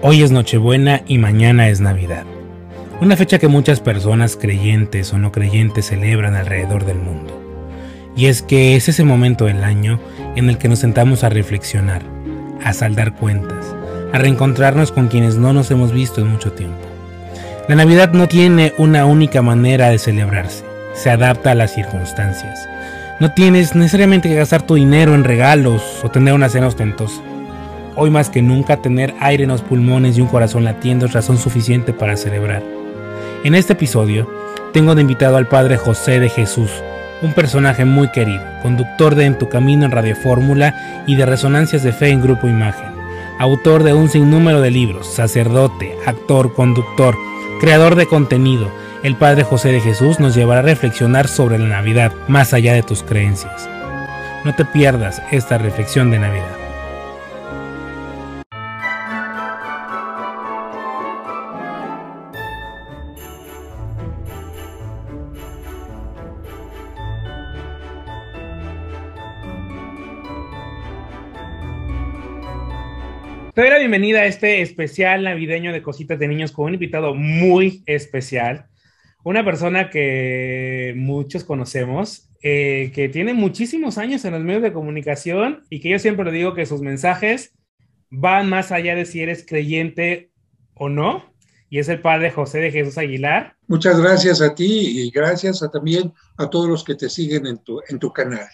Hoy es Nochebuena y mañana es Navidad. Una fecha que muchas personas creyentes o no creyentes celebran alrededor del mundo. Y es que es ese momento del año en el que nos sentamos a reflexionar, a saldar cuentas, a reencontrarnos con quienes no nos hemos visto en mucho tiempo. La Navidad no tiene una única manera de celebrarse, se adapta a las circunstancias. No tienes necesariamente que gastar tu dinero en regalos o tener una cena ostentosa. Hoy más que nunca tener aire en los pulmones y un corazón latiendo es razón suficiente para celebrar. En este episodio tengo de invitado al Padre José de Jesús, un personaje muy querido, conductor de En tu Camino en Radio Fórmula y de Resonancias de Fe en Grupo Imagen, autor de un sinnúmero de libros, sacerdote, actor, conductor, creador de contenido. El Padre José de Jesús nos llevará a reflexionar sobre la Navidad más allá de tus creencias. No te pierdas esta reflexión de Navidad. Te doy la bienvenida a este especial navideño de Cositas de Niños con un invitado muy especial, una persona que muchos conocemos, eh, que tiene muchísimos años en los medios de comunicación y que yo siempre le digo que sus mensajes van más allá de si eres creyente o no, y es el padre José de Jesús Aguilar. Muchas gracias a ti y gracias a, también a todos los que te siguen en tu, en tu canal.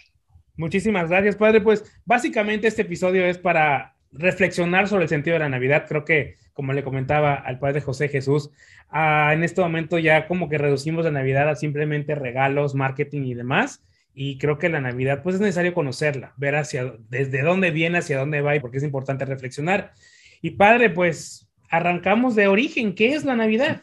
Muchísimas gracias, padre. Pues básicamente este episodio es para reflexionar sobre el sentido de la Navidad. Creo que, como le comentaba al padre José Jesús, ah, en este momento ya como que reducimos la Navidad a simplemente regalos, marketing y demás. Y creo que la Navidad, pues es necesario conocerla, ver hacia desde dónde viene, hacia dónde va, y porque es importante reflexionar. Y padre, pues arrancamos de origen. ¿Qué es la Navidad?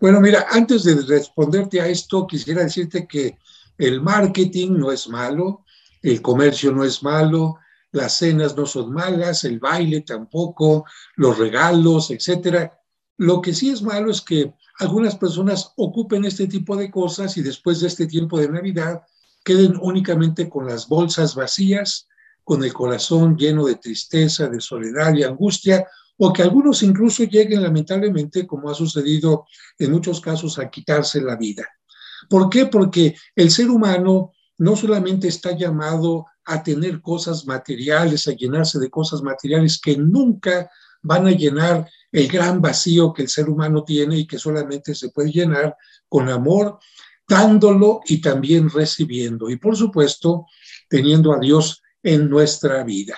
Bueno, mira, antes de responderte a esto, quisiera decirte que el marketing no es malo, el comercio no es malo, las cenas no son malas, el baile tampoco, los regalos, etcétera. Lo que sí es malo es que algunas personas ocupen este tipo de cosas y después de este tiempo de Navidad queden únicamente con las bolsas vacías, con el corazón lleno de tristeza, de soledad y angustia, o que algunos incluso lleguen lamentablemente, como ha sucedido en muchos casos, a quitarse la vida. ¿Por qué? Porque el ser humano no solamente está llamado a tener cosas materiales, a llenarse de cosas materiales que nunca van a llenar el gran vacío que el ser humano tiene y que solamente se puede llenar con amor, dándolo y también recibiendo. Y por supuesto, teniendo a Dios en nuestra vida.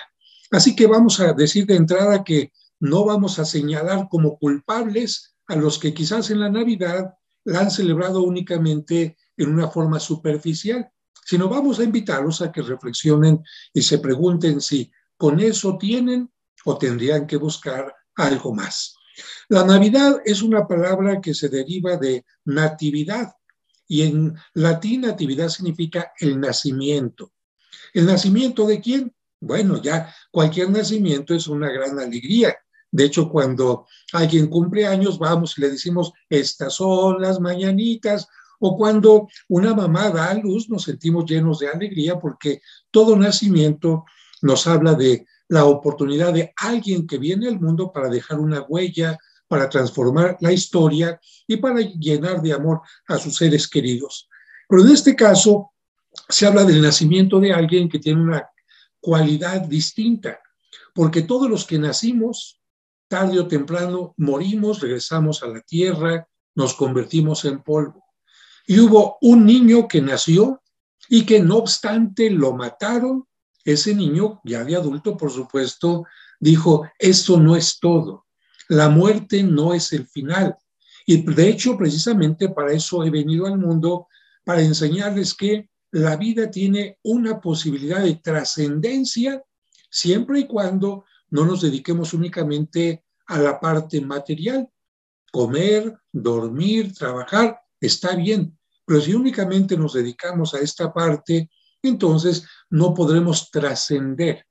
Así que vamos a decir de entrada que no vamos a señalar como culpables a los que quizás en la Navidad la han celebrado únicamente en una forma superficial sino vamos a invitarlos a que reflexionen y se pregunten si con eso tienen o tendrían que buscar algo más. La Navidad es una palabra que se deriva de natividad y en latín natividad significa el nacimiento. ¿El nacimiento de quién? Bueno, ya cualquier nacimiento es una gran alegría. De hecho, cuando alguien cumple años, vamos y le decimos, estas son las mañanitas o cuando una mamá da a luz, nos sentimos llenos de alegría porque todo nacimiento nos habla de la oportunidad de alguien que viene al mundo para dejar una huella, para transformar la historia y para llenar de amor a sus seres queridos. Pero en este caso se habla del nacimiento de alguien que tiene una cualidad distinta, porque todos los que nacimos, tarde o temprano, morimos, regresamos a la tierra, nos convertimos en polvo. Y hubo un niño que nació y que no obstante lo mataron. Ese niño, ya de adulto, por supuesto, dijo, esto no es todo. La muerte no es el final. Y de hecho, precisamente para eso he venido al mundo, para enseñarles que la vida tiene una posibilidad de trascendencia siempre y cuando no nos dediquemos únicamente a la parte material. Comer, dormir, trabajar, está bien, pero si únicamente nos dedicamos a esta parte, entonces no podremos trascender.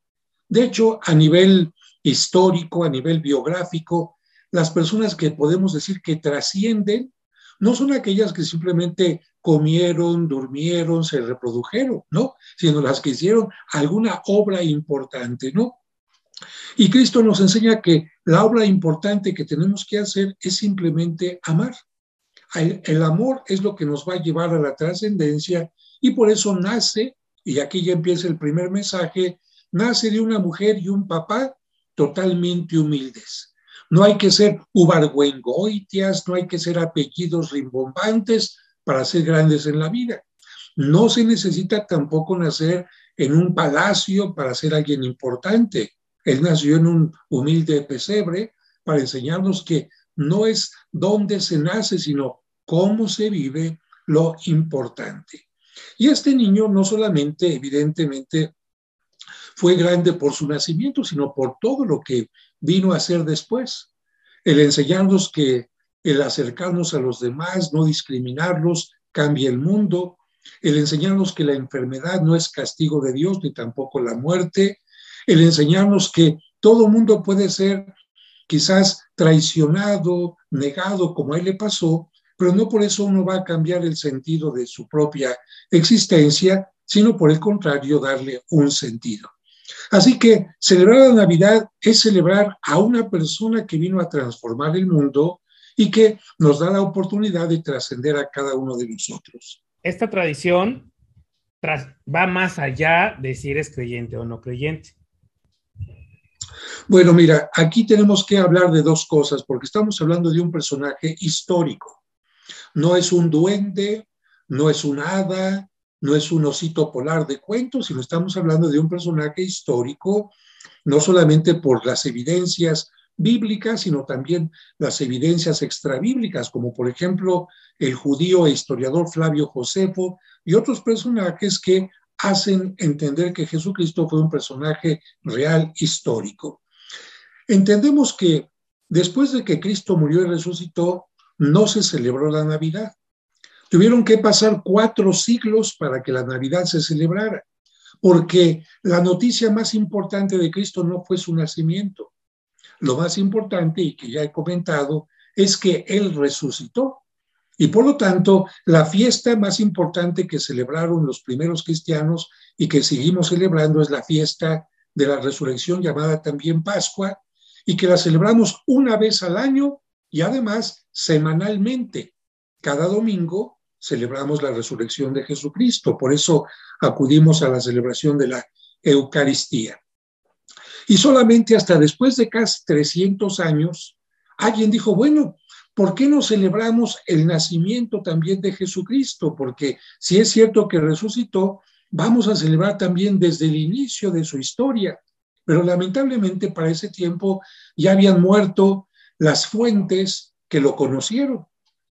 De hecho, a nivel histórico, a nivel biográfico, las personas que podemos decir que trascienden no son aquellas que simplemente comieron, durmieron, se reprodujeron, ¿no? Sino las que hicieron alguna obra importante, ¿no? Y Cristo nos enseña que la obra importante que tenemos que hacer es simplemente amar. El, amor es lo que nos va a llevar a la trascendencia y por eso nace, y aquí ya empieza el primer mensaje, nace de una mujer y un papá totalmente humildes. No hay que ser ubargüengoitias, no hay que ser apellidos rimbombantes para ser grandes en la vida. No se necesita tampoco nacer en un palacio para ser alguien importante. Él nació en un humilde pesebre para enseñarnos que no es dónde se nace, sino cómo se vive lo importante. Y este niño no solamente, evidentemente, fue grande por su nacimiento, sino por todo lo que vino a hacer después. El enseñarnos que el acercarnos a los demás, no discriminarlos, cambia el mundo. El enseñarnos que la enfermedad no es castigo de Dios, ni tampoco la muerte. El enseñarnos que todo mundo puede ser quizás traicionado, negado, como a él le pasó, pero no por eso uno va a cambiar el sentido de su propia existencia, sino por el contrario, darle un sentido. Así que celebrar la Navidad es celebrar a una persona que vino a transformar el mundo y que nos da la oportunidad de trascender a cada uno de nosotros. Esta tradición va más allá de si eres creyente o no creyente. Bueno, mira, aquí tenemos que hablar de dos cosas, porque estamos hablando de un personaje histórico. No es un duende, no es un hada, no es un osito polar de cuentos, sino estamos hablando de un personaje histórico, no solamente por las evidencias bíblicas, sino también las evidencias extrabíblicas, como por ejemplo el judío e historiador Flavio Josefo y otros personajes que hacen entender que Jesucristo fue un personaje real histórico. Entendemos que después de que Cristo murió y resucitó, no se celebró la Navidad. Tuvieron que pasar cuatro siglos para que la Navidad se celebrara, porque la noticia más importante de Cristo no fue su nacimiento. Lo más importante, y que ya he comentado, es que Él resucitó. Y por lo tanto, la fiesta más importante que celebraron los primeros cristianos y que seguimos celebrando es la fiesta de la resurrección llamada también Pascua, y que la celebramos una vez al año y además semanalmente. Cada domingo celebramos la resurrección de Jesucristo, por eso acudimos a la celebración de la Eucaristía. Y solamente hasta después de casi 300 años, alguien dijo, bueno, ¿por qué no celebramos el nacimiento también de Jesucristo? Porque si es cierto que resucitó, vamos a celebrar también desde el inicio de su historia. Pero lamentablemente para ese tiempo ya habían muerto las fuentes que lo conocieron.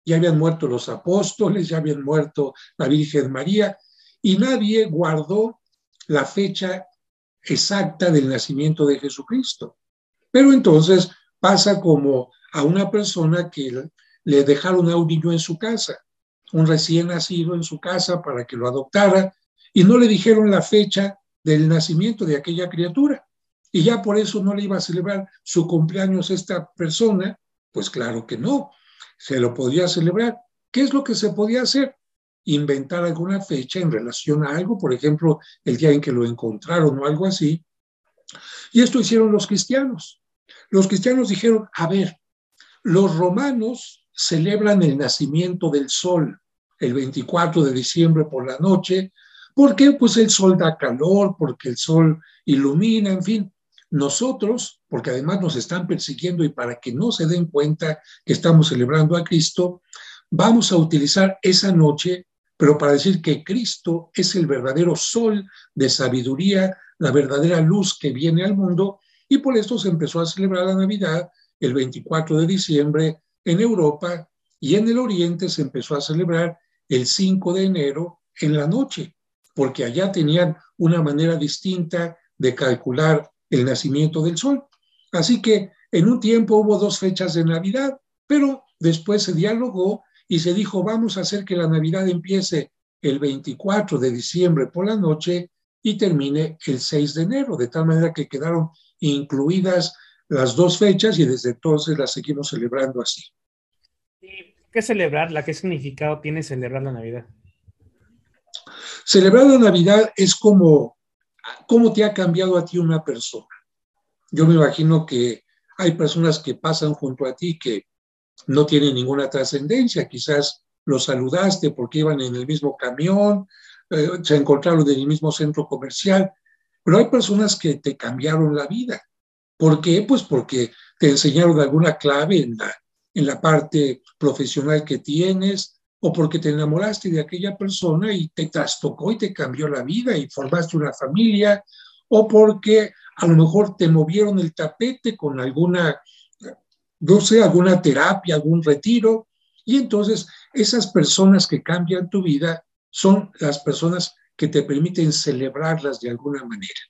Ya habían muerto los apóstoles, ya habían muerto la Virgen María y nadie guardó la fecha exacta del nacimiento de Jesucristo. Pero entonces pasa como a una persona que le dejaron a un niño en su casa, un recién nacido en su casa para que lo adoptara y no le dijeron la fecha del nacimiento de aquella criatura y ya por eso no le iba a celebrar su cumpleaños esta persona, pues claro que no, se lo podía celebrar. ¿Qué es lo que se podía hacer? Inventar alguna fecha en relación a algo, por ejemplo, el día en que lo encontraron o algo así. Y esto hicieron los cristianos. Los cristianos dijeron, a ver, los romanos celebran el nacimiento del sol el 24 de diciembre por la noche. ¿Por qué? Pues el sol da calor, porque el sol ilumina, en fin. Nosotros, porque además nos están persiguiendo y para que no se den cuenta que estamos celebrando a Cristo, vamos a utilizar esa noche, pero para decir que Cristo es el verdadero sol de sabiduría, la verdadera luz que viene al mundo, y por esto se empezó a celebrar la Navidad el 24 de diciembre en Europa y en el Oriente se empezó a celebrar el 5 de enero en la noche, porque allá tenían una manera distinta de calcular el nacimiento del sol. Así que en un tiempo hubo dos fechas de Navidad, pero después se dialogó y se dijo, vamos a hacer que la Navidad empiece el 24 de diciembre por la noche y termine el 6 de enero, de tal manera que quedaron incluidas las dos fechas y desde entonces las seguimos celebrando así. ¿Qué celebrarla? ¿Qué significado tiene celebrar la Navidad? Celebrar la Navidad es como cómo te ha cambiado a ti una persona. yo me imagino que hay personas que pasan junto a ti que no tienen ninguna trascendencia, quizás los saludaste porque iban en el mismo camión, eh, se encontraron en el mismo centro comercial, pero hay personas que te cambiaron la vida. ¿Por qué? Pues porque te enseñaron alguna clave en la, en la parte profesional que tienes, o porque te enamoraste de aquella persona y te trastocó y te cambió la vida y formaste una familia, o porque a lo mejor te movieron el tapete con alguna, no sé, alguna terapia, algún retiro, y entonces esas personas que cambian tu vida son las personas que te permiten celebrarlas de alguna manera.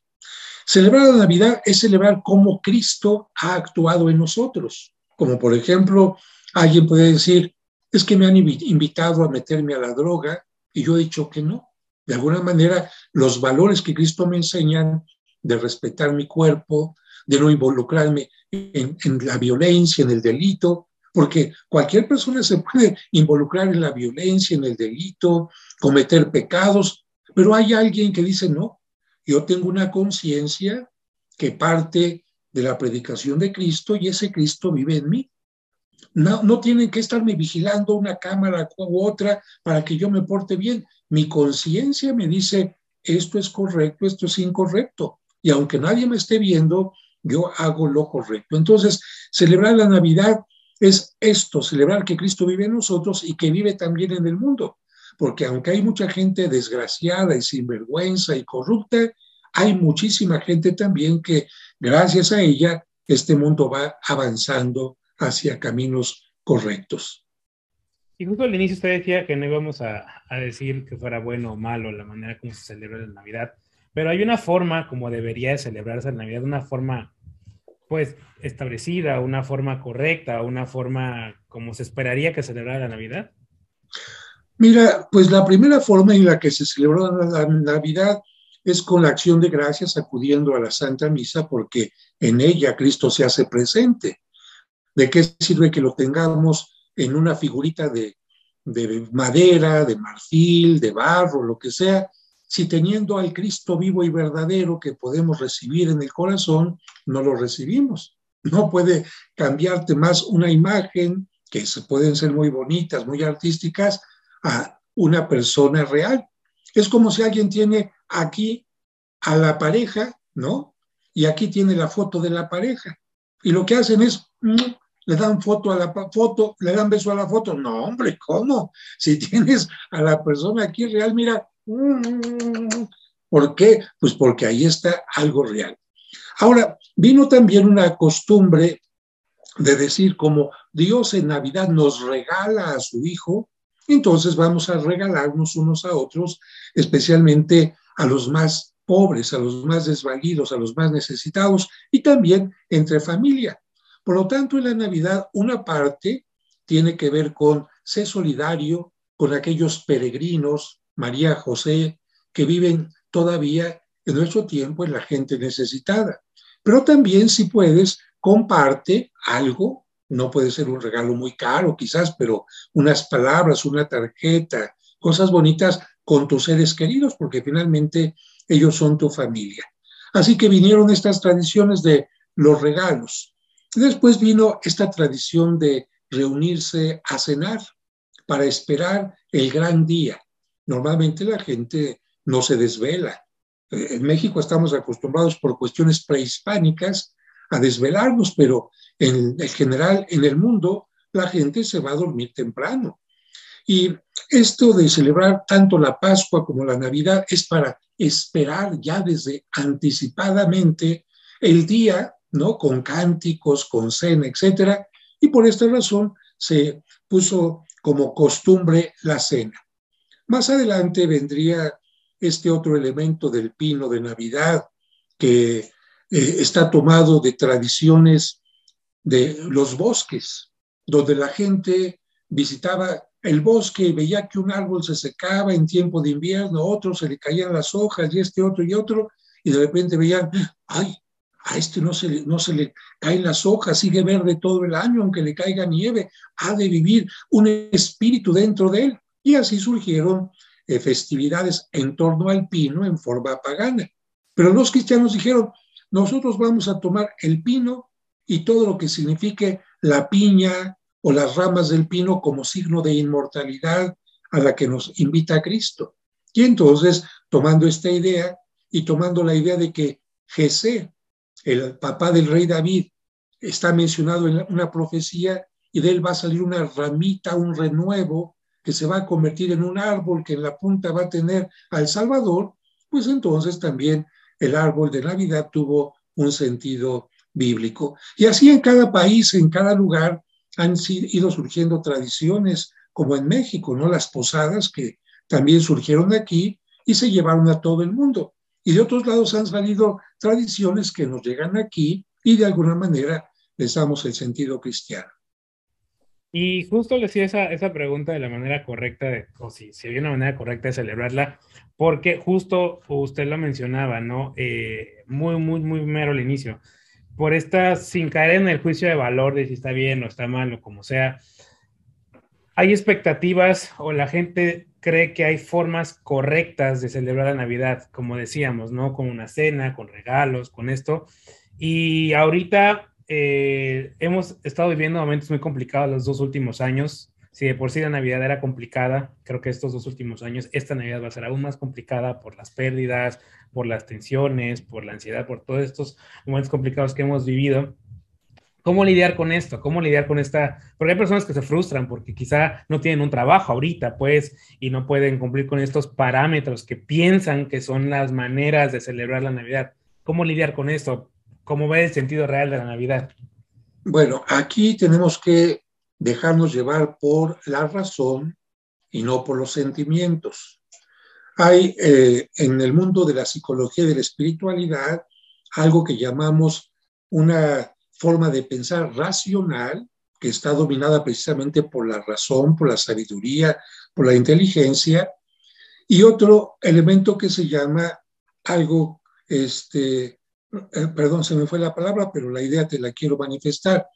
Celebrar la Navidad es celebrar cómo Cristo ha actuado en nosotros. Como por ejemplo, alguien puede decir, es que me han invitado a meterme a la droga y yo he dicho que no. De alguna manera, los valores que Cristo me enseñan de respetar mi cuerpo, de no involucrarme en, la violencia, en el delito, porque cualquier persona se puede involucrar en la violencia, en el delito, cometer pecados, pero hay alguien que dice, no, yo tengo una conciencia que parte de la predicación de Cristo y ese Cristo vive en mí. No, tienen que estarme vigilando una cámara u otra para que yo me porte bien. Mi conciencia me dice, esto es correcto, esto es incorrecto. Y aunque nadie me esté viendo, yo hago lo correcto. Entonces, celebrar la Navidad es esto, celebrar que Cristo vive en nosotros y que vive también en el mundo porque aunque hay mucha gente desgraciada y sinvergüenza y corrupta, hay muchísima gente también que gracias a ella este mundo va avanzando hacia caminos correctos. Y justo al inicio usted decía que no íbamos a, a, decir que fuera bueno o malo la manera como se celebra la Navidad, pero hay una forma como debería de celebrarse la Navidad, una forma pues establecida, una forma correcta, una forma como se esperaría que celebrara la Navidad. Mira, pues la primera forma en la que se celebró la Navidad es con la acción de gracias acudiendo a la Santa Misa porque en ella Cristo se hace presente. ¿De qué sirve que lo tengamos en una figurita de, de madera, de marfil, de barro, lo que sea, si teniendo al Cristo vivo y verdadero que podemos recibir en el corazón, no lo recibimos? No puede cambiarte más una imagen, que se pueden ser muy bonitas, muy artísticas, a una persona real. Es como si alguien tiene aquí a la pareja, ¿no? Y aquí tiene la foto de la pareja. Y lo que hacen es, mm, le dan foto a la foto, le dan beso a la foto. No, hombre, ¿cómo? Si tienes a la persona aquí real, mira, mm, ¿por qué? Pues porque ahí está algo real. Ahora, vino también una costumbre de decir como Dios en Navidad nos regala a su Hijo, entonces vamos a regalarnos unos a otros, especialmente a los más pobres, a los más desvalidos, a los más necesitados y también entre familia. Por lo tanto, en la Navidad una parte tiene que ver con ser solidario con aquellos peregrinos, María, José, que viven todavía en nuestro tiempo en la gente necesitada. Pero también si puedes, comparte algo no puede ser un regalo muy caro quizás, pero unas palabras, una tarjeta, cosas bonitas con tus seres queridos, porque finalmente ellos son tu familia. Así que vinieron estas tradiciones de los regalos. Después vino esta tradición de reunirse a cenar para esperar el gran día. Normalmente la gente no se desvela. En México estamos acostumbrados por cuestiones prehispánicas a desvelarnos, pero en el general en el mundo la gente se va a dormir temprano. Y esto de celebrar tanto la Pascua como la Navidad es para esperar ya desde anticipadamente el día, ¿no? Con cánticos, con cena, etcétera. Y por esta razón se puso como costumbre la cena. Más adelante vendría este otro elemento del pino de Navidad que eh, está tomado de tradiciones de los bosques, donde la gente visitaba el bosque y veía que un árbol se secaba en tiempo de invierno, otro se le caían las hojas y este otro y otro, y de repente veían, ay, a este no se, le, caen las hojas, sigue verde todo el año, aunque le caiga nieve, ha de vivir un espíritu dentro de él. Y así surgieron eh, festividades en torno al pino en forma pagana. Pero los cristianos dijeron, nosotros vamos a tomar el pino y todo lo que signifique la piña o las ramas del pino como signo de inmortalidad a la que nos invita Cristo. Y entonces, tomando esta idea y tomando la idea de que Jesé, el papá del rey David, está mencionado en una profecía y de él va a salir una ramita, un renuevo que se va a convertir en un árbol que en la punta va a tener al Salvador, pues entonces también el árbol de Navidad tuvo un sentido bíblico. Y así en cada país, en cada lugar, han ido surgiendo tradiciones, como en México, ¿no? Las posadas que también surgieron aquí y se llevaron a todo el mundo. Y de otros lados han salido tradiciones que nos llegan aquí y de alguna manera les damos el sentido cristiano. Y justo le hacía esa, esa pregunta de la manera correcta, de, o si, si había una manera correcta de celebrarla, porque justo usted lo mencionaba, ¿no? Eh, muy, muy, muy mero al inicio. Por esta, sin caer en el juicio de valor de si está bien o está mal o como sea, hay expectativas o la gente cree que hay formas correctas de celebrar la Navidad, como decíamos, ¿no? Con una cena, con regalos, con esto. Y ahorita eh, hemos estado viviendo momentos muy complicados los dos últimos años. Si de por sí la Navidad era complicada, creo que estos dos últimos años, esta Navidad va a ser aún más complicada por las pérdidas, por las tensiones, por la ansiedad, por todos estos momentos complicados que hemos vivido. ¿Cómo lidiar con esto? ¿Cómo lidiar con esta? Porque hay personas que se frustran porque quizá no tienen un trabajo ahorita, pues, y no pueden cumplir con estos parámetros que piensan que son las maneras de celebrar la Navidad. ¿Cómo lidiar con esto? ¿Cómo ve el sentido real de la Navidad? Bueno, aquí tenemos que dejarnos llevar por la razón y no por los sentimientos. Hay eh, en el mundo de la psicología y de la espiritualidad algo que llamamos una forma de pensar racional que está dominada precisamente por la razón, por la sabiduría, por la inteligencia, y otro elemento que se llama algo, este, eh, perdón, se me fue la palabra, pero la idea te la quiero manifestar,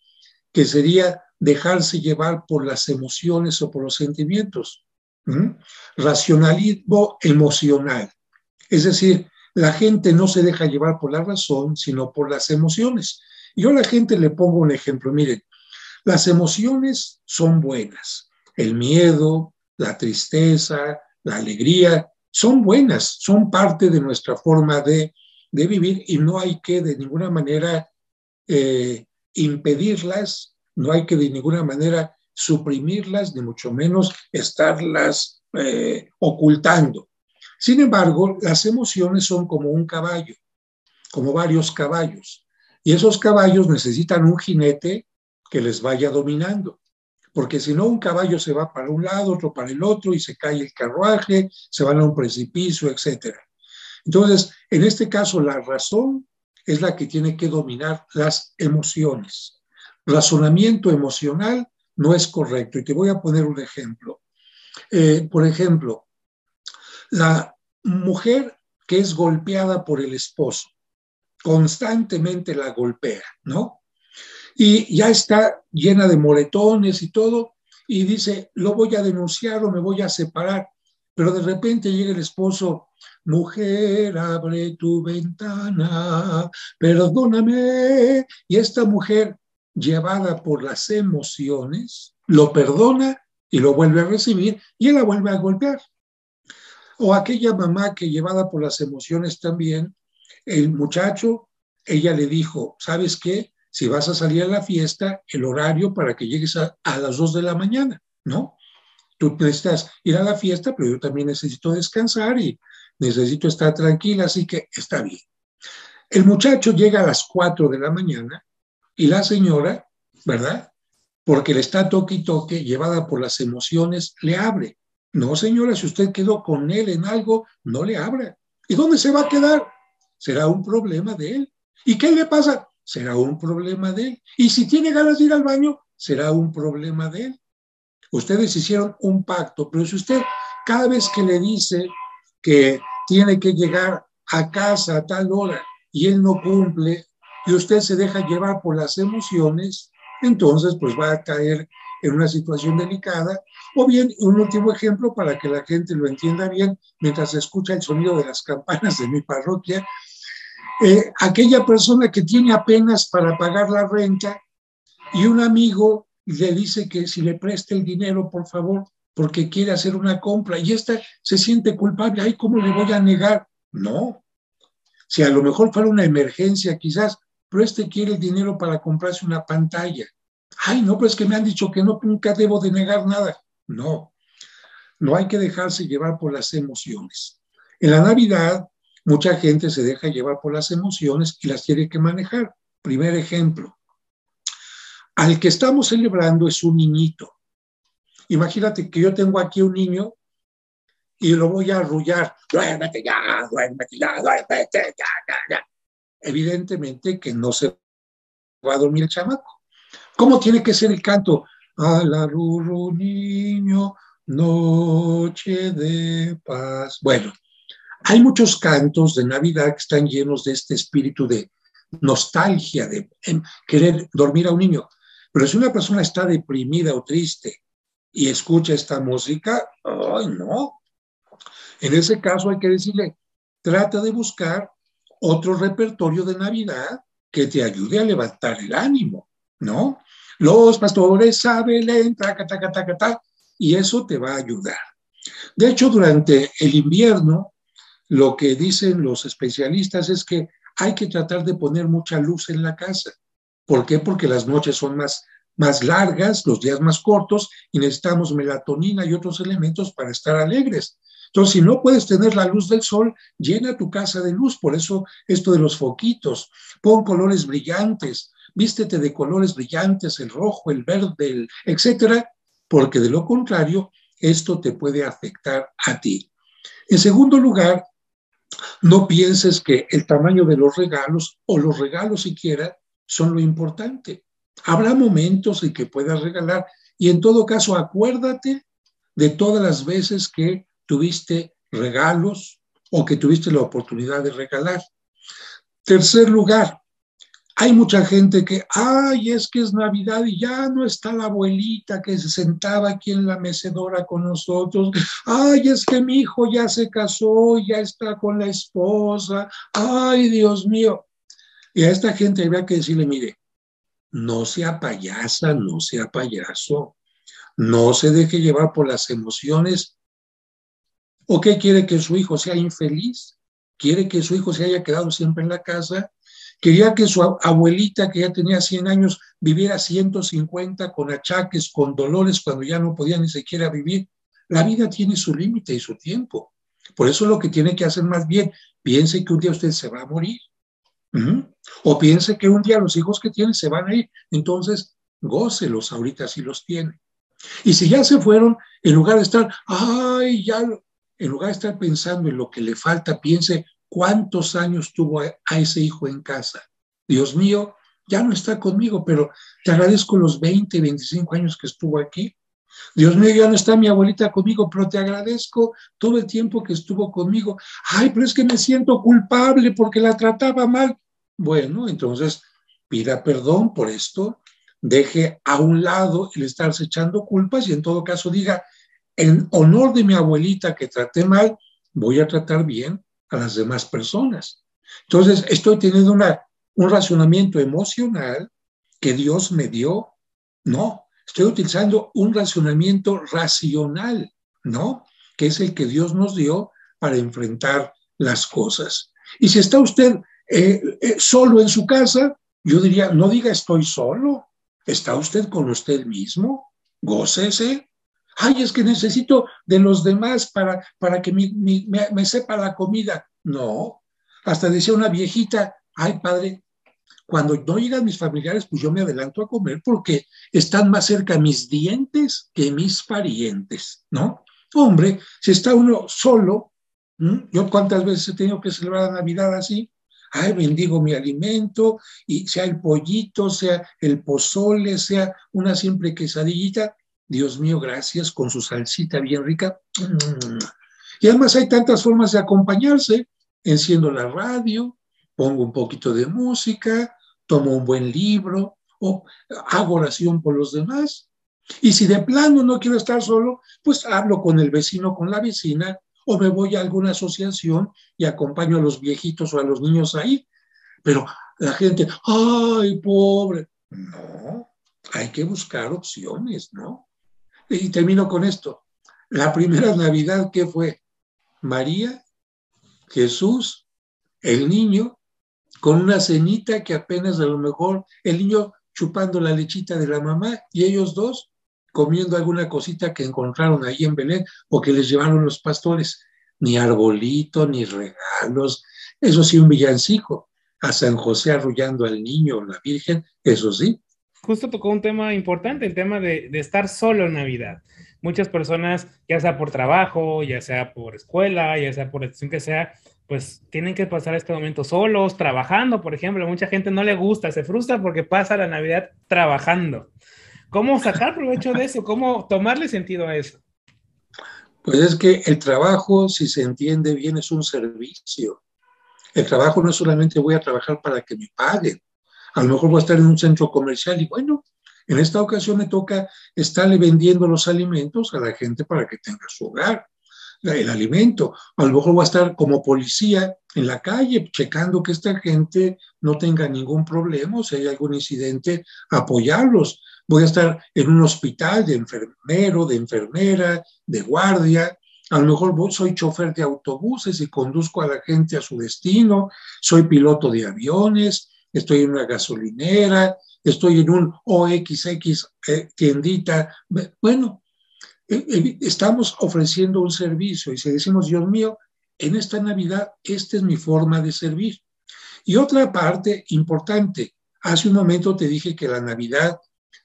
que sería dejarse llevar por las emociones o por los sentimientos. Racionalismo emocional. Es decir, la gente no se deja llevar por la razón, sino por las emociones. Yo a la gente le pongo un ejemplo, miren, las emociones son buenas, el miedo, la tristeza, la alegría, son buenas, son parte de nuestra forma de, vivir y no hay que de ninguna manera eh, impedirlas, no hay que de ninguna manera suprimirlas, ni mucho menos estarlas eh, ocultando. Sin embargo, las emociones son como un caballo, como varios caballos. Y esos caballos necesitan un jinete que les vaya dominando, porque si no un caballo se va para un lado, otro para el otro y se cae el carruaje, se van a un precipicio, etc. Entonces, en este caso, la razón es la que tiene que dominar las emociones. Razonamiento emocional no es correcto. Y te voy a poner un ejemplo. Eh, por ejemplo, la mujer que es golpeada por el esposo constantemente la golpea, ¿no? Y ya está llena de moretones y todo, y dice, lo voy a denunciar o me voy a separar. Pero de repente llega el esposo, mujer, abre tu ventana, perdóname. Y esta mujer, llevada por las emociones, lo perdona y lo vuelve a recibir y él la vuelve a golpear. O aquella mamá que llevada por las emociones también el muchacho, ella le dijo, ¿sabes qué? Si vas a salir a la fiesta, el horario para que llegues a, las 2 de la mañana, ¿no? Tú necesitas ir a la fiesta, pero yo también necesito descansar y necesito estar tranquila, así que está bien. El muchacho llega a las 4 de la mañana y la señora, ¿verdad? Porque le está toque y toque, llevada por las emociones, le abre. No, señora, si usted quedó con él en algo, no le abra. ¿Y dónde se va a quedar? Será un problema de él. ¿Y qué le pasa? Será un problema de él. Y si tiene ganas de ir al baño, será un problema de él. Ustedes hicieron un pacto, pero si usted cada vez que le dice que tiene que llegar a casa a tal hora y él no cumple y usted se deja llevar por las emociones, entonces pues va a caer en una situación delicada. O bien, un último ejemplo para que la gente lo entienda bien, mientras escucha el sonido de las campanas de mi parroquia, Eh, aquella persona que tiene apenas para pagar la renta y un amigo le dice que si le preste el dinero, por favor, porque quiere hacer una compra y esta se siente culpable, ay, ¿cómo le voy a negar? No. Si a lo mejor fuera una emergencia, quizás, pero este quiere el dinero para comprarse una pantalla. Ay, no, pero es que me han dicho que no, nunca debo de negar nada. No, no hay que dejarse llevar por las emociones. En la Navidad, mucha gente se deja llevar por las emociones y las tiene que manejar. Primer ejemplo, al que estamos celebrando es un niñito. Imagínate que yo tengo aquí un niño y lo voy a arrullar. Duérmete ya, duérmete ya, duérmete ya, ya, ya. Evidentemente que no se va a dormir el chamaco. ¿Cómo tiene que ser el canto? Alaruru niño, noche de paz. Bueno, hay muchos cantos de Navidad que están llenos de este espíritu de nostalgia, de querer dormir a un niño. Pero si una persona está deprimida o triste y escucha esta música, ¡ay no! En ese caso hay que decirle, trata de buscar otro repertorio de Navidad que te ayude a levantar el ánimo, ¿no? Los pastores saben, taca, taca, taca, taca, y eso te va a ayudar. De hecho, durante el invierno, lo que dicen los especialistas es que hay que tratar de poner mucha luz en la casa. ¿Por qué? Porque las noches son más, más largas, los días más cortos y necesitamos melatonina y otros elementos para estar alegres. Entonces, si no puedes tener la luz del sol, llena tu casa de luz. Por eso esto de los foquitos, pon colores brillantes, vístete de colores brillantes, el rojo, el verde, el, etcétera, porque de lo contrario, esto te puede afectar a ti. En segundo lugar, no pienses que el tamaño de los regalos o los regalos siquiera son lo importante. Habrá momentos en que puedas regalar y en todo caso acuérdate de todas las veces que tuviste regalos o que tuviste la oportunidad de regalar. Tercer lugar, hay mucha gente que, ay, es que es Navidad y ya no está la abuelita que se sentaba aquí en la mecedora con nosotros. Ay, es que mi hijo ya se casó, ya está con la esposa. Ay, Dios mío. Y a esta gente habría que decirle, mire, no sea payasa, no sea payaso, no se deje llevar por las emociones. ¿O qué quiere que su hijo sea infeliz? ¿Quiere que su hijo se haya quedado siempre en la casa? Quería que su abuelita, que ya tenía 100 años, viviera 150 con achaques, con dolores, cuando ya no podía ni siquiera vivir. La vida tiene su límite y su tiempo. Por eso lo que tiene que hacer más bien, piense que un día usted se va a morir. O piense que un día los hijos que tiene se van a ir. Entonces, gócelos ahorita si los tiene. Y si ya se fueron, en lugar de estar, ay, ya, en lugar de estar pensando en lo que le falta, piense, cuántos años tuvo a, ese hijo en casa. Dios mío, ya no está conmigo, pero te agradezco los 20, 25 años que estuvo aquí. Dios mío, ya no está mi abuelita conmigo, pero te agradezco todo el tiempo que estuvo conmigo. Ay, pero es que me siento culpable porque la trataba mal. Bueno, entonces pida perdón por esto, deje a un lado el estarse echando culpas y en todo caso diga, en honor de mi abuelita que traté mal, voy a tratar bien a las demás personas. Entonces, estoy teniendo una, un racionamiento emocional que Dios me dio. No, estoy utilizando un racionamiento racional, ¿no? Que es el que Dios nos dio para enfrentar las cosas. Y si está usted eh, eh, solo en su casa, yo diría, no diga estoy solo, está usted con usted mismo, gócese, ay, es que necesito de los demás para, para que me, sepa la comida. No, hasta decía una viejita, ay, padre, cuando no llegan mis familiares, pues yo me adelanto a comer porque están más cerca mis dientes que mis parientes, ¿no? Hombre, si está uno solo, yo cuántas veces he tenido que celebrar la Navidad así, ay, bendigo mi alimento, y sea el pollito, sea el pozole, sea una simple quesadillita, Dios mío, gracias, con su salsita bien rica. Y además hay tantas formas de acompañarse. Enciendo la radio, pongo un poquito de música, tomo un buen libro o hago oración por los demás. Y si de plano no quiero estar solo, pues hablo con el vecino, con la vecina, o me voy a alguna asociación y acompaño a los viejitos o a los niños ahí. pero la gente, ay, pobre. No, hay que buscar opciones, ¿no? Y termino con esto. La primera Navidad, ¿qué fue? María, Jesús, el niño, con una cenita que apenas a lo mejor el niño chupando la lechita de la mamá y ellos dos comiendo alguna cosita que encontraron ahí en Belén o que les llevaron los pastores. Ni arbolito, ni regalos, eso sí, un villancico. A San José arrullando al niño, la Virgen, eso sí. Justo tocó un tema importante, el tema de, estar solo en Navidad muchas personas, ya sea por trabajo, ya sea por escuela, ya sea por la que sea, pues tienen que pasar este momento solos, trabajando, por ejemplo. Mucha gente no le gusta, se frustra porque pasa la Navidad trabajando. ¿Cómo sacar provecho de eso? ¿Cómo tomarle sentido a eso? Pues es que el trabajo, si se entiende bien, es un servicio. El trabajo no es solamente voy a trabajar para que me paguen. A lo mejor voy a estar en un centro comercial y bueno, en esta ocasión me toca estarle vendiendo los alimentos a la gente para que tenga su hogar, el alimento. A lo mejor voy a estar como policía en la calle checando que esta gente no tenga ningún problema si hay algún incidente, apoyarlos. Voy a estar en un hospital de enfermero, de enfermera, de guardia. A lo mejor soy chofer de autobuses y conduzco a la gente a su destino. Soy piloto de aviones, estoy en una gasolinera, estoy en un OXX eh, tiendita. Bueno, eh, eh, estamos ofreciendo un servicio y si decimos, Dios mío, en esta Navidad, esta es mi forma de servir. Y otra parte importante, hace un momento te dije que la Navidad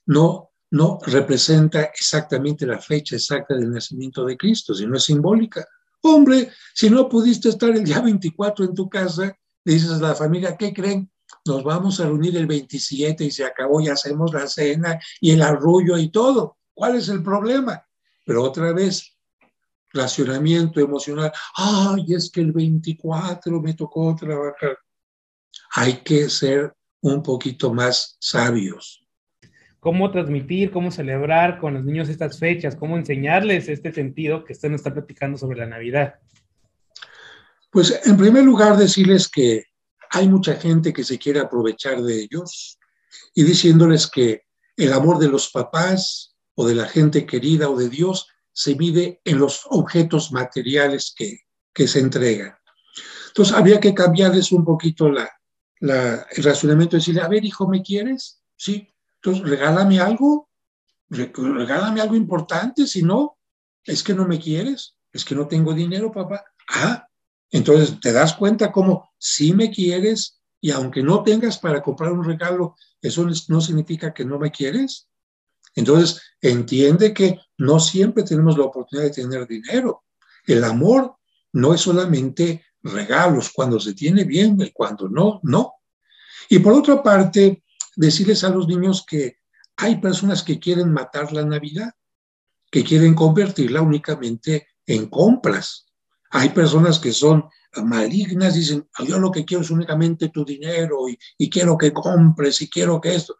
no, no representa exactamente la fecha exacta del nacimiento de Cristo, sino es simbólica. Hombre, si no pudiste estar el día 24 en tu casa, dices a la familia, ¿qué creen? Nos vamos a reunir el 27 y se acabó y hacemos la cena y el arrullo y todo. ¿Cuál es el problema? Pero otra vez, racionamiento emocional. Ay, es que el 24 me tocó trabajar. Hay que ser un poquito más sabios. ¿Cómo transmitir, cómo celebrar con los niños estas fechas? ¿Cómo enseñarles este sentido que usted nos está platicando sobre la Navidad? Pues en primer lugar decirles que hay mucha gente que se quiere aprovechar de ellos y diciéndoles que el amor de los papás o de la gente querida o de Dios se mide en los objetos materiales que, se entregan. Entonces, habría que cambiarles un poquito la, el razonamiento, decirle, a ver, hijo, ¿me quieres? Sí, entonces regálame algo, regálame algo importante, si no, es que no me quieres, es que no tengo dinero, papá. Ah, entonces te das cuenta cómo si me quieres y aunque no tengas para comprar un regalo, eso no significa que no me quieres. Entonces entiende que no siempre tenemos la oportunidad de tener dinero. El amor no es solamente regalos, cuando se tiene bien y cuando no, no. Y por otra parte, decirles a los niños que hay personas que quieren matar la Navidad, que quieren convertirla únicamente en compras. Hay personas que son malignas, dicen, yo lo que quiero es únicamente tu dinero y, quiero que compres y quiero que esto.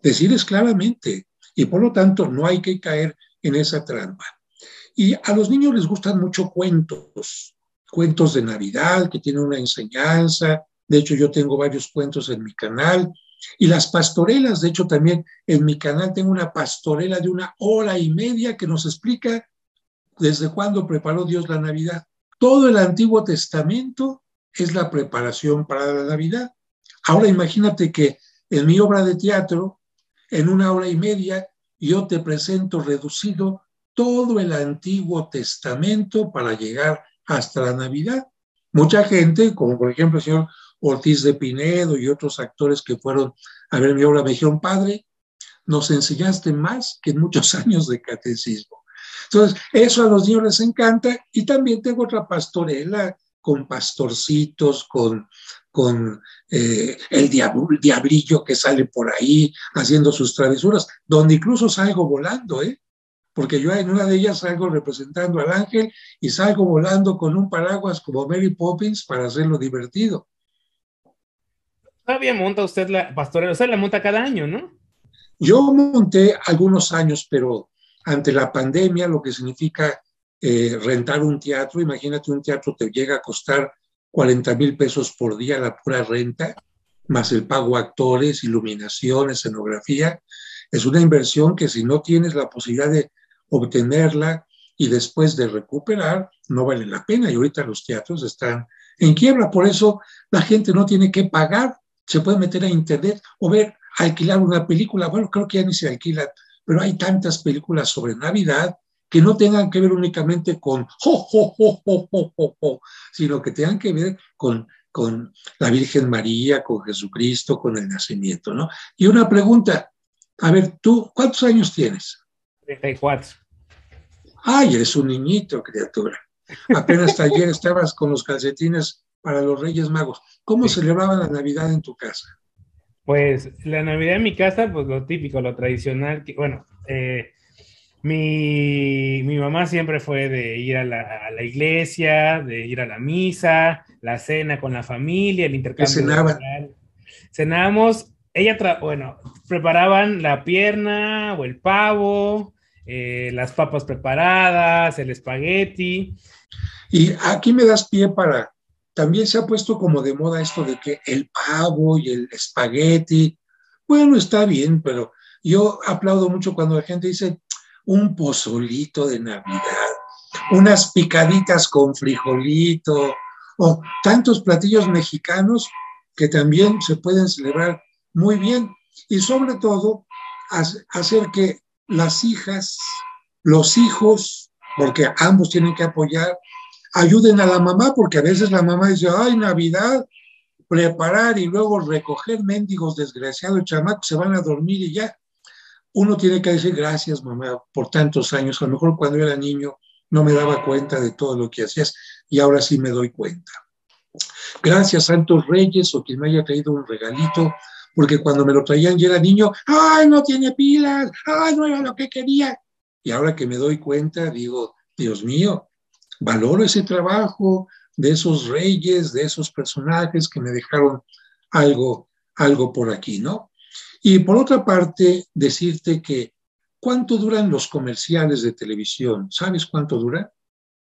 Decirles claramente, y por lo tanto no hay que caer en esa trampa. Y a los niños les gustan mucho cuentos, cuentos de Navidad que tienen una enseñanza. De hecho, yo tengo varios cuentos en mi canal. Y las pastorelas, de hecho, también en mi canal tengo una pastorela de una hora y media que nos explica desde cuándo preparó Dios la Navidad. Todo el Antiguo Testamento es la preparación para la Navidad. Ahora imagínate que en mi obra de teatro, en una hora y media, yo te presento reducido todo el Antiguo Testamento para llegar hasta la Navidad. Mucha gente, como por ejemplo el señor Ortiz de Pinedo y otros actores que fueron a ver mi obra, me dijeron, padre, nos enseñaste más que en muchos años de catecismo. Entonces, eso a los niños les encanta y también tengo otra pastorela con pastorcitos, con, con eh, el diablillo que sale por ahí haciendo sus travesuras, donde incluso salgo volando, ¿eh? Porque yo en una de ellas salgo representando al ángel y salgo volando con un paraguas como Mary Poppins para hacerlo divertido. Todavía monta usted la pastorela, usted la monta cada año, ¿no? Yo monté algunos años, pero ante la pandemia, lo que significa eh, rentar un teatro. Imagínate, un teatro te llega a costar 40 mil pesos por día la pura renta. más el pago a actores, iluminación, escenografía. Es una inversión que si no tienes la posibilidad de obtenerla y después de recuperar, no vale la pena. Y ahorita los teatros están en quiebra. Por eso la gente no tiene que pagar. Se puede meter a internet o ver, alquilar una película. Bueno, creo que ya ni se alquila, pero hay tantas películas sobre Navidad que no tengan que ver únicamente con sino que tengan que ver con, con la Virgen María, con Jesucristo, con el nacimiento, ¿no? Y una pregunta, a ver, tú, ¿cuántos años tienes? 34. Ay, eres un niñito, criatura. Apenas ayer estabas con los calcetines para los Reyes Magos. ¿Cómo celebraban la Navidad en tu casa? Pues la Navidad en mi casa, pues lo típico, lo tradicional, que, bueno, eh, mi, mamá siempre fue de ir a la, iglesia, de ir a la misa, la cena con la familia, el intercambio. cenaban? Cenábamos, ella, bueno, preparaban la pierna o el pavo, eh, las papas preparadas, el espagueti. Y aquí me das pie para, también se ha puesto como de moda esto de que el pavo y el espagueti, bueno, está bien, pero yo aplaudo mucho cuando la gente dice, un pozolito de Navidad, unas picaditas con frijolito, o tantos platillos mexicanos que también se pueden celebrar muy bien. Y sobre todo, hacer que las hijas, los hijos, porque ambos tienen que apoyar, ayuden a la mamá, porque a veces la mamá dice, ay, Navidad, preparar y luego recoger mendigos desgraciados, chamacos, se van a dormir y ya uno tiene que decir gracias, mamá, por tantos años. A lo mejor cuando era niño no me daba cuenta de todo lo que hacías y ahora sí me doy cuenta. Gracias, Santos Reyes, o quien me haya traído un regalito, porque cuando me lo traían yo era niño, ¡ay, no tiene pilas! ¡ay, no era lo que quería! Y ahora que me doy cuenta, digo, Dios mío, valoro ese trabajo de esos reyes, de esos personajes que me dejaron algo, algo por aquí, ¿no? Y por otra parte, decirte que ¿cuánto duran los comerciales de televisión? ¿Sabes cuánto dura?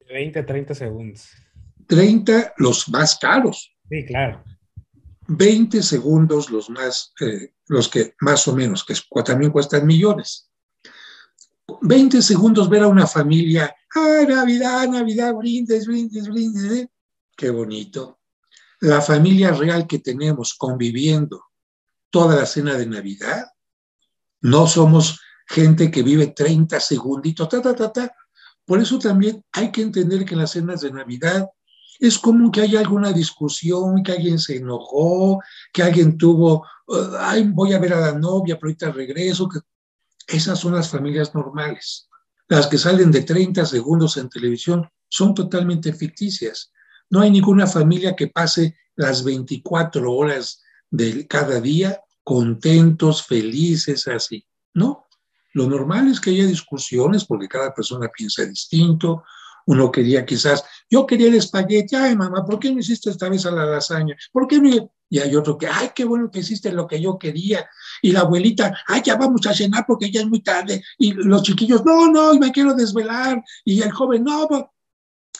20, 30 segundos. 30 los más caros. Sí, claro. 20 segundos los más, eh, los que más o menos, que también cuestan millones. 20 segundos ver a una familia, ¡ah, Navidad, Navidad, brindes, brindes, brindes! ¿eh? ¡Qué bonito! La familia real que tenemos conviviendo, toda la cena de Navidad. No somos gente que vive 30 segunditos, ta, ta, ta, ta. Por eso también hay que entender que en las cenas de Navidad es común que haya alguna discusión, que alguien se enojó, que alguien tuvo, ay, voy a ver a la novia, pero ahorita regreso. Esas son las familias normales. Las que salen de 30 segundos en televisión son totalmente ficticias. No hay ninguna familia que pase las 24 horas de cada día contentos, felices, así. No, lo normal es que haya discusiones porque cada persona piensa distinto. Uno quería quizás, yo quería el espagueti, ay mamá, ¿por qué no hiciste esta vez a la lasaña? ¿Por qué no? Y hay otro que, ay, qué bueno que hiciste lo que yo quería. Y la abuelita, ay, ya vamos a cenar porque ya es muy tarde. Y los chiquillos, no, no, me quiero desvelar. Y el joven, no.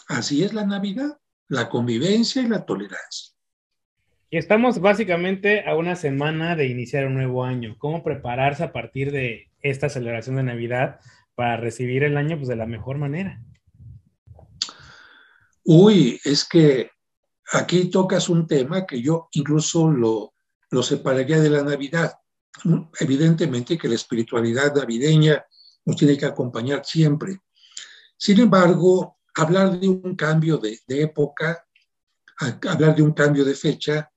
Así es la Navidad, la convivencia y la tolerancia. Y estamos básicamente a una semana de iniciar un nuevo año. ¿Cómo prepararse a partir de esta celebración de Navidad para recibir el año pues, de la mejor manera? Uy, es que aquí tocas un tema que yo incluso lo, lo separaría de la Navidad. Evidentemente que la espiritualidad navideña nos tiene que acompañar siempre. Sin embargo, hablar de un cambio de, de época, hablar de un cambio de fecha,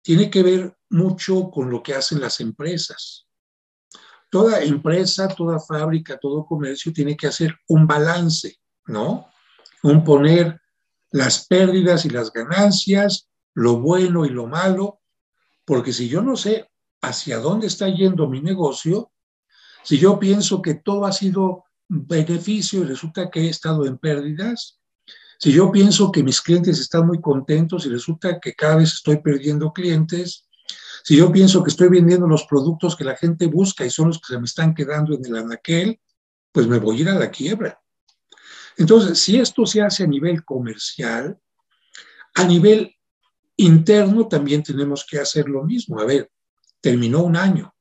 tiene que ver mucho con lo que hacen las empresas. Toda empresa, toda fábrica, todo comercio tiene que hacer un balance, ¿no? Un poner las pérdidas y las ganancias, lo bueno y lo malo, porque si yo no sé hacia dónde está yendo mi negocio, si yo pienso que todo ha sido beneficio y resulta que he estado en pérdidas, si yo pienso que mis clientes están muy contentos y resulta que cada vez estoy perdiendo clientes, si yo pienso que estoy vendiendo los productos que la gente busca y son los que se me están quedando en el anaquel, pues me voy a ir a la quiebra. Entonces, si esto se hace a nivel comercial, a nivel interno también tenemos que hacer lo mismo. A ver, terminó un año.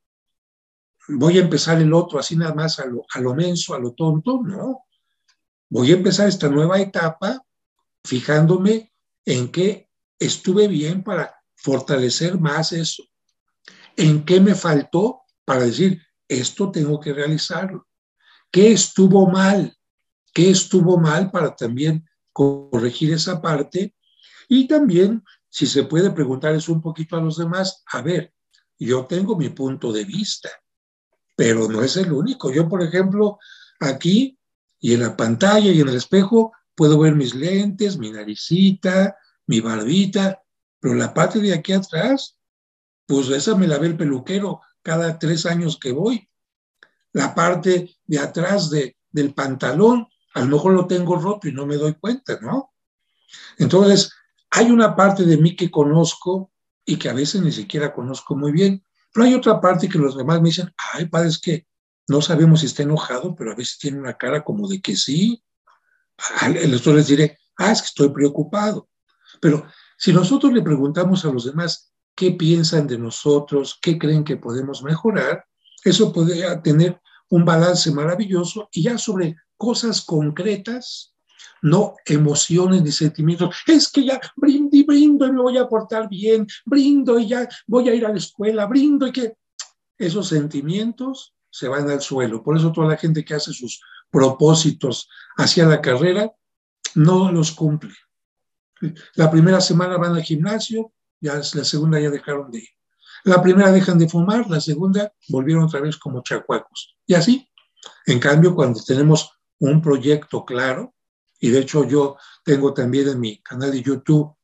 Voy a empezar el otro así nada más a lo, a lo menso, a lo tonto, no. Voy a empezar esta nueva etapa fijándome en qué estuve bien para fortalecer más eso. ¿En qué me faltó para decir, esto tengo que realizarlo? ¿Qué estuvo mal? ¿Qué estuvo mal para también corregir esa parte? Y también, si se puede preguntar eso un poquito a los demás, a ver, yo tengo mi punto de vista, pero no es el único. Yo, por ejemplo, aquí y en la pantalla y en el espejo puedo ver mis lentes, mi naricita, mi barbita, pero la parte de aquí atrás, pues esa me la ve el peluquero cada tres años que voy. La parte de atrás de, del pantalón, a lo mejor lo tengo roto y no me doy cuenta, ¿no? Entonces, hay una parte de mí que conozco y que a veces ni siquiera conozco muy bien, pero hay otra parte que los demás me dicen, ay, padre, es que no sabemos si está enojado, pero a veces tiene una cara como de que sí. El otro les diré, ah, es que estoy preocupado. Pero si nosotros le preguntamos a los demás qué piensan de nosotros, qué creen que podemos mejorar, eso podría tener un balance maravilloso y ya sobre cosas concretas, no emociones ni sentimientos. Es que ya brindo y brindo y me voy a portar bien, brindo y ya voy a ir a la escuela, brindo y que esos sentimientos se van al suelo. Por eso toda la gente que hace sus propósitos hacia la carrera no los cumple. La primera semana van al gimnasio, ya la segunda ya dejaron de ir. La primera dejan de fumar, la segunda volvieron otra vez como chacuacos. Y así, en cambio, cuando tenemos un proyecto claro, y de hecho yo tengo también en mi canal de YouTube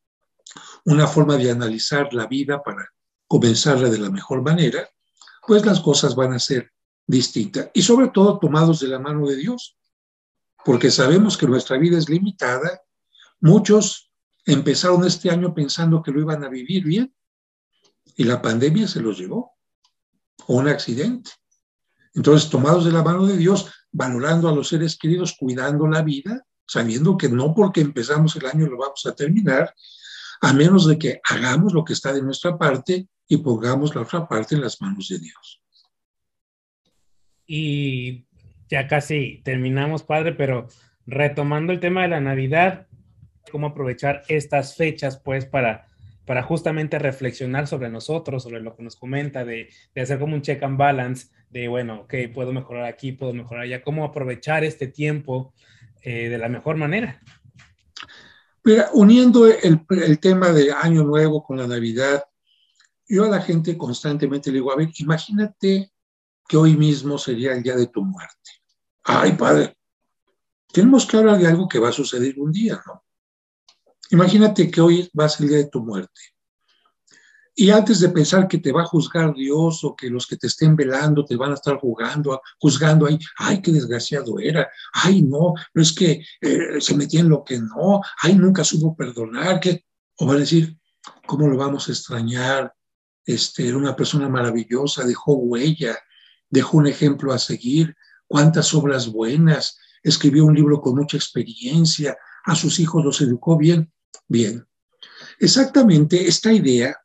una forma de analizar la vida para comenzarla de la mejor manera, pues las cosas van a ser distintas. Y sobre todo tomados de la mano de Dios, porque sabemos que nuestra vida es limitada. Muchos empezaron este año pensando que lo iban a vivir bien y la pandemia se los llevó, o un accidente. Entonces, tomados de la mano de Dios, valorando a los seres queridos, cuidando la vida, sabiendo que no porque empezamos el año lo vamos a terminar, a menos de que hagamos lo que está de nuestra parte y pongamos la otra parte en las manos de Dios. Y ya casi terminamos, padre, pero retomando el tema de la Navidad, cómo aprovechar estas fechas, pues, para, para justamente reflexionar sobre nosotros, sobre lo que nos comenta, de, hacer como un check and balance, de, bueno, ok, puedo mejorar aquí, puedo mejorar allá, cómo aprovechar este tiempo eh, de la mejor manera. Mira, uniendo el, el tema de Año Nuevo con la Navidad, yo a la gente constantemente le digo, a ver, imagínate que hoy mismo sería el día de tu muerte. Ay, padre, tenemos que hablar de algo que va a suceder un día, ¿no? Imagínate que hoy va a ser el día de tu muerte. Y antes de pensar que te va a juzgar Dios o que los que te estén velando te van a estar jugando, juzgando ahí, ay, qué desgraciado era, ay, no, no es que eh, se metía en lo que no, ay, nunca supo perdonar, que, o va a decir, ¿cómo lo vamos a extrañar? Este, era una persona maravillosa, dejó huella, dejó un ejemplo a seguir, cuántas obras buenas, escribió un libro con mucha experiencia, a sus hijos los educó bien. Bien, exactamente esta idea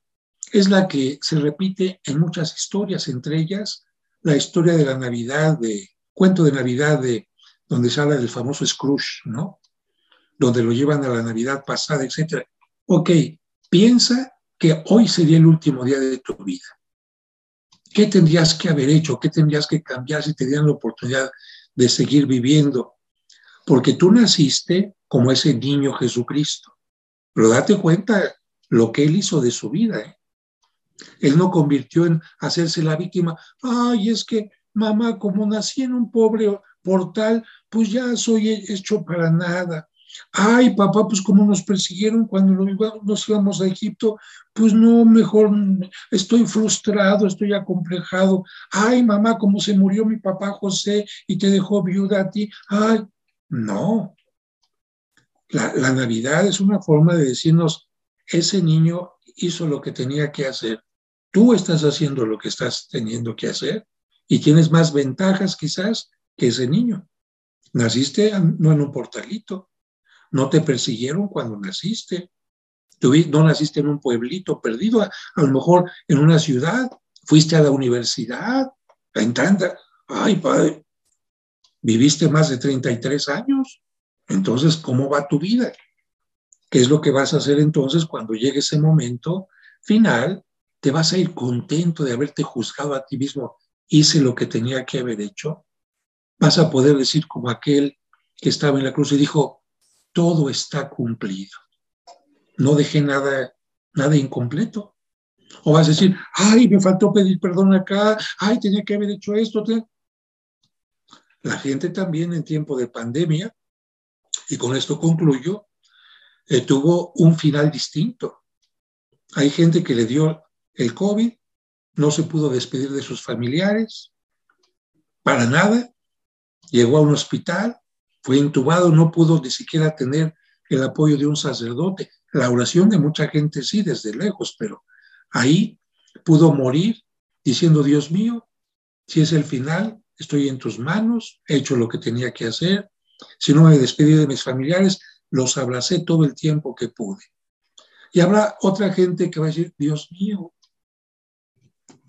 es la que se repite en muchas historias, entre ellas la historia de la Navidad, de cuento de Navidad, de donde se habla del famoso Scrooge, ¿no? Donde lo llevan a la Navidad pasada, etc. Ok, piensa que hoy sería el último día de tu vida. ¿Qué tendrías que haber hecho? ¿Qué tendrías que cambiar si te dieran la oportunidad de seguir viviendo? Porque tú naciste como ese niño Jesucristo. Pero date cuenta lo que él hizo de su vida. ¿eh? Él no convirtió en hacerse la víctima. Ay, es que mamá, como nací en un pobre portal, pues ya soy hecho para nada. Ay, papá, pues como nos persiguieron cuando nos íbamos a Egipto, pues no, mejor estoy frustrado, estoy acomplejado. Ay, mamá, como se murió mi papá José y te dejó viuda a ti. Ay, no. La, la Navidad es una forma de decirnos, ese niño hizo lo que tenía que hacer. Tú estás haciendo lo que estás teniendo que hacer y tienes más ventajas quizás que ese niño. Naciste no en un portalito, no te persiguieron cuando naciste. no naciste en un pueblito perdido, a, lo mejor en una ciudad, fuiste a la universidad, en tanta, ay padre, viviste más de 33 años, entonces, ¿cómo va tu vida? ¿Qué es lo que vas a hacer entonces cuando llegue ese momento final? ¿Te vas a ir contento de haberte juzgado a ti mismo? ¿Hice lo que tenía que haber hecho? Vas a poder decir como aquel que estaba en la cruz y dijo, todo está cumplido. No dejé nada, nada incompleto. O vas a decir, ay, me faltó pedir perdón acá, ay, tenía que haber hecho esto. La gente también en tiempo de pandemia, y con esto concluyo, eh, tuvo un final distinto. Hay gente que le dio el COVID, no se pudo despedir de sus familiares, para nada, llegó a un hospital, fue intubado, no pudo ni siquiera tener el apoyo de un sacerdote. La oración de mucha gente sí, desde lejos, pero ahí pudo morir diciendo, Dios mío, si es el final, estoy en tus manos, he hecho lo que tenía que hacer. Si no me despedí de mis familiares, los abracé todo el tiempo que pude. Y habrá otra gente que va a decir, Dios mío,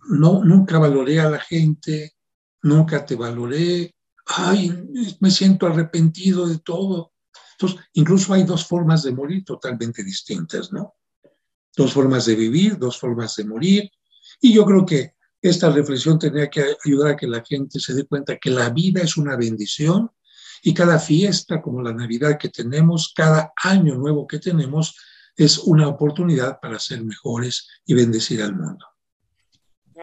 no, nunca valoré a la gente, nunca te valoré, ay, me siento arrepentido de todo. Entonces, incluso hay dos formas de morir totalmente distintas, ¿no? Dos formas de vivir, dos formas de morir. Y yo creo que esta reflexión tendría que ayudar a que la gente se dé cuenta que la vida es una bendición y cada fiesta como la Navidad que tenemos, cada año nuevo que tenemos, es una oportunidad para ser mejores y bendecir al mundo.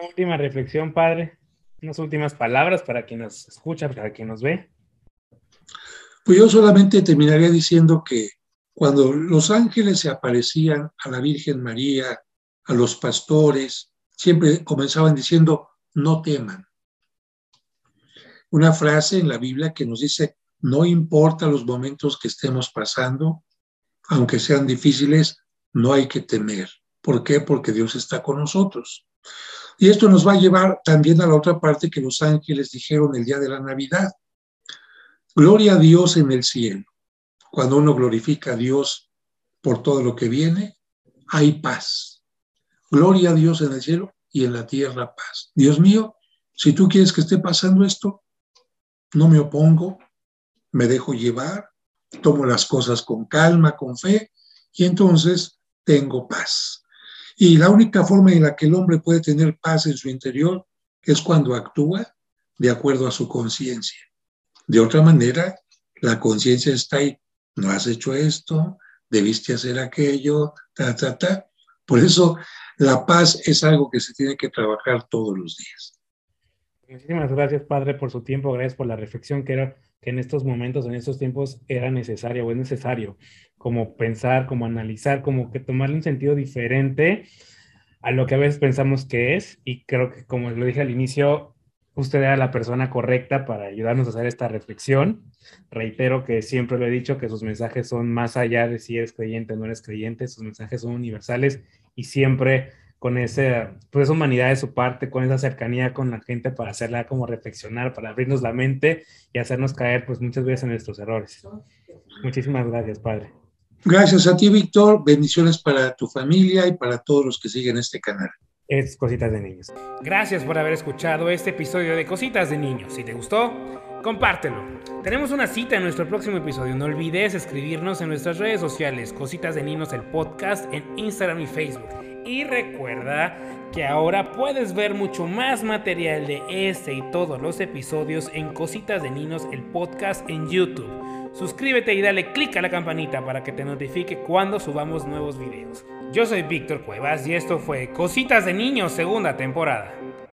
Una última reflexión, Padre unas últimas palabras para quien nos escucha, para quien nos ve. Pues yo solamente terminaría diciendo que cuando los ángeles se aparecían a la Virgen María, a los pastores, siempre comenzaban diciendo, no teman. Una frase en la Biblia que nos dice, no importa los momentos que estemos pasando, aunque sean difíciles, no hay que temer. ¿Por qué? Porque Dios está con nosotros. Y esto nos va a llevar también a la otra parte que los ángeles dijeron el día de la Navidad. Gloria a Dios en el cielo. Cuando uno glorifica a Dios por todo lo que viene, hay paz. Gloria a Dios en el cielo y en la tierra paz. Dios mío, si tú quieres que esté pasando esto, no me opongo, me dejo llevar, tomo las cosas con calma, con fe, y entonces tengo paz. Y la única forma en la que el hombre puede tener paz en su interior es cuando actúa de acuerdo a su conciencia. De otra manera, la conciencia está ahí. No has hecho esto, debiste hacer aquello, ta, ta, ta. Por eso la paz es algo que se tiene que trabajar todos los días. Muchísimas gracias, Padre, por su tiempo. Gracias por la reflexión que era que en estos momentos, en estos tiempos, era necesario o es necesario como pensar, como analizar, como que tomarle un sentido diferente a lo que a veces pensamos que es. Y creo que, como lo dije al inicio, usted era la persona correcta para ayudarnos a hacer esta reflexión. Reitero que siempre lo he dicho, que sus mensajes son más allá de si eres creyente o no eres creyente, sus mensajes son universales y siempre con ese, pues esa humanidad de su parte, con esa cercanía con la gente para hacerla como reflexionar, para abrirnos la mente y hacernos caer pues muchas veces en nuestros errores. Muchísimas gracias, Padre. Gracias a ti, Víctor. Bendiciones para tu familia y para todos los que siguen este canal. Es Cositas de Niños. Gracias por haber escuchado este episodio de Cositas de Niños. Si te gustó, compártelo. Tenemos una cita en nuestro próximo episodio. No olvides escribirnos en nuestras redes sociales, Cositas de Niños, el podcast en Instagram y Facebook. Y recuerda que ahora puedes ver mucho más material de este y todos los episodios en Cositas de Niños, el podcast en YouTube. Suscríbete y dale click a la campanita para que te notifique cuando subamos nuevos videos. Yo soy Víctor Cuevas y esto fue Cositas de Niños segunda temporada.